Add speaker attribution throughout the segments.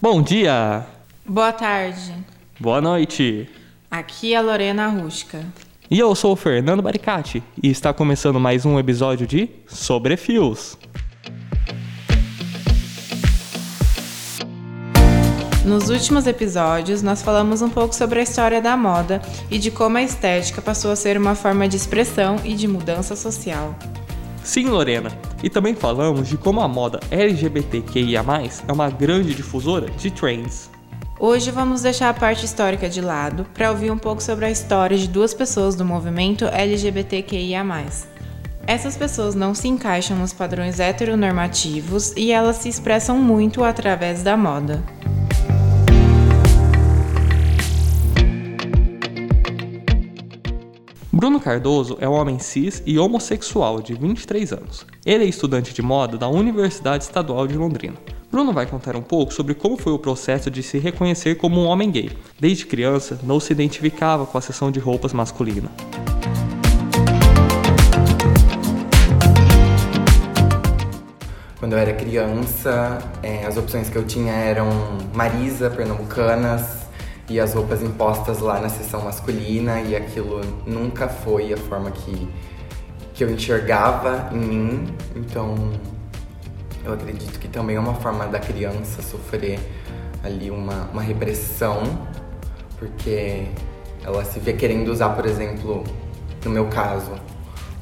Speaker 1: Bom dia!
Speaker 2: Boa tarde.
Speaker 1: Boa noite!
Speaker 2: Aqui é a Lorena Rusca.
Speaker 1: E eu sou o Fernando Baricati e está começando mais um episódio de Sobre Fios.
Speaker 2: Nos últimos episódios, nós falamos um pouco sobre a história da moda e de como a estética passou a ser uma forma de expressão e de mudança social.
Speaker 1: Sim, Lorena. E também falamos de como a moda LGBTQIA+, é uma grande difusora de trends.
Speaker 2: Hoje vamos deixar a parte histórica de lado para ouvir um pouco sobre a história de duas pessoas do movimento LGBTQIA+. Essas pessoas não se encaixam nos padrões heteronormativos e elas se expressam muito através da moda.
Speaker 1: Bruno Cardoso é um homem cis e homossexual de 23 anos. Ele é estudante de moda da Universidade Estadual de Londrina. Bruno vai contar um pouco sobre como foi o processo de se reconhecer como um homem gay. Desde criança, não se identificava com a seção de roupas masculina.
Speaker 3: Quando eu era criança, é, as opções que eu tinha eram Marisa, Pernambucanas, e as roupas impostas lá na seção masculina e aquilo nunca foi a forma que, que eu enxergava em mim. Então eu acredito que também é uma forma da criança sofrer ali uma, uma repressão, porque ela se vê querendo usar, por exemplo, no meu caso,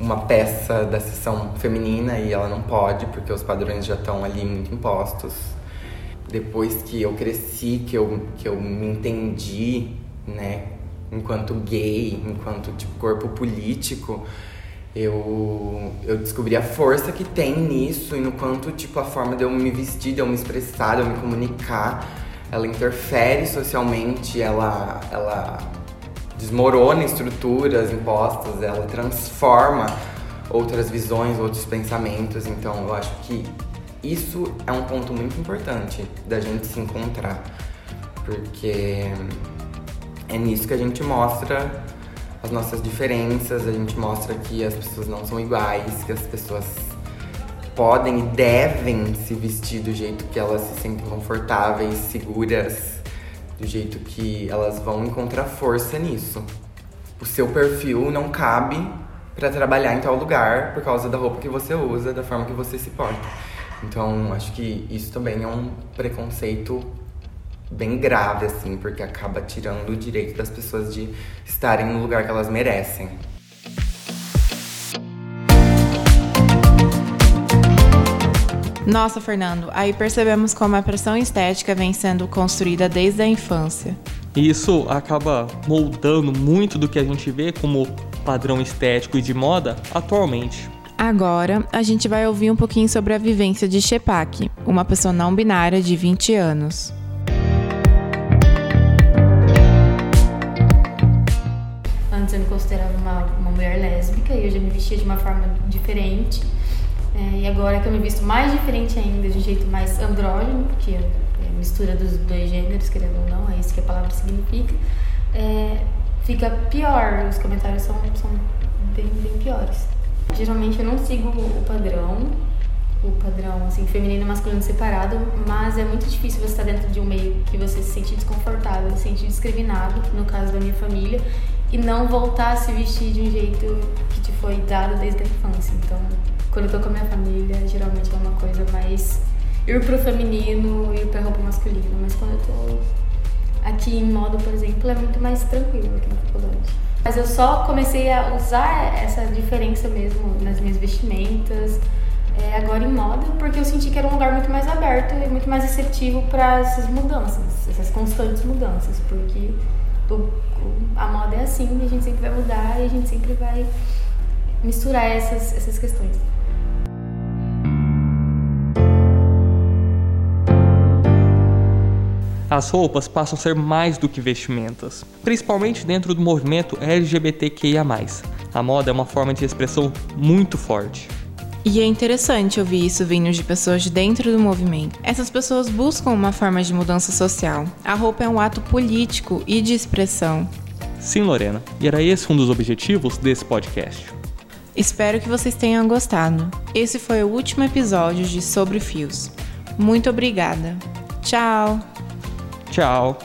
Speaker 3: uma peça da seção feminina e ela não pode porque os padrões já estão ali muito impostos depois que eu cresci, que eu, que eu me entendi, né, enquanto gay, enquanto tipo corpo político, eu, eu descobri a força que tem nisso e no quanto tipo a forma de eu me vestir, de eu me expressar, de eu me comunicar, ela interfere socialmente, ela ela desmorona estruturas impostas, ela transforma outras visões, outros pensamentos. Então, eu acho que isso é um ponto muito importante da gente se encontrar, porque é nisso que a gente mostra as nossas diferenças, a gente mostra que as pessoas não são iguais, que as pessoas podem e devem se vestir do jeito que elas se sentem confortáveis, seguras, do jeito que elas vão encontrar força nisso. O seu perfil não cabe para trabalhar em tal lugar por causa da roupa que você usa, da forma que você se porta. Então, acho que isso também é um preconceito bem grave, assim, porque acaba tirando o direito das pessoas de estarem no lugar que elas merecem.
Speaker 2: Nossa, Fernando, aí percebemos como a pressão estética vem sendo construída desde a infância.
Speaker 1: E isso acaba moldando muito do que a gente vê como padrão estético e de moda atualmente.
Speaker 2: Agora, a gente vai ouvir um pouquinho sobre a vivência de Shepak, uma pessoa não binária de 20 anos.
Speaker 4: Antes eu me considerava uma, uma mulher lésbica e eu já me vestia de uma forma diferente. É, e agora que eu me visto mais diferente ainda, de um jeito mais andrógeno, porque é mistura dos dois gêneros, querendo ou não, é isso que a palavra significa, é, fica pior. Os comentários são, são bem, bem piores. Geralmente eu não sigo o padrão, o padrão assim, feminino e masculino separado, mas é muito difícil você estar dentro de um meio que você se sente desconfortável, se sente discriminado, no caso da minha família, e não voltar a se vestir de um jeito que te foi dado desde a infância. Então, quando eu tô com a minha família, geralmente é uma coisa mais ir pro feminino, ir pra roupa masculina, mas quando eu tô aqui em modo, por exemplo, é muito mais tranquilo aqui na faculdade. Mas eu só comecei a usar essa diferença mesmo nas minhas vestimentas, é, agora em moda, porque eu senti que era um lugar muito mais aberto e muito mais receptivo para essas mudanças, essas constantes mudanças, porque o, a moda é assim, a gente sempre vai mudar e a gente sempre vai misturar essas, essas questões.
Speaker 1: As roupas passam a ser mais do que vestimentas, principalmente dentro do movimento LGBTQIA. A moda é uma forma de expressão muito forte.
Speaker 2: E é interessante ouvir isso vindo de pessoas de dentro do movimento. Essas pessoas buscam uma forma de mudança social. A roupa é um ato político e de expressão.
Speaker 1: Sim, Lorena, e era esse um dos objetivos desse podcast.
Speaker 2: Espero que vocês tenham gostado. Esse foi o último episódio de Sobre Fios. Muito obrigada. Tchau!
Speaker 1: Tchau!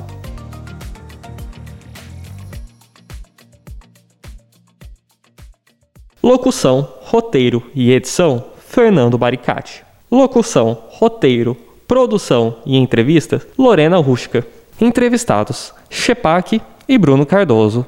Speaker 1: Locução, roteiro e edição: Fernando Baricati. Locução, roteiro, produção e entrevistas: Lorena Rushka. Entrevistados: Shepak e Bruno Cardoso.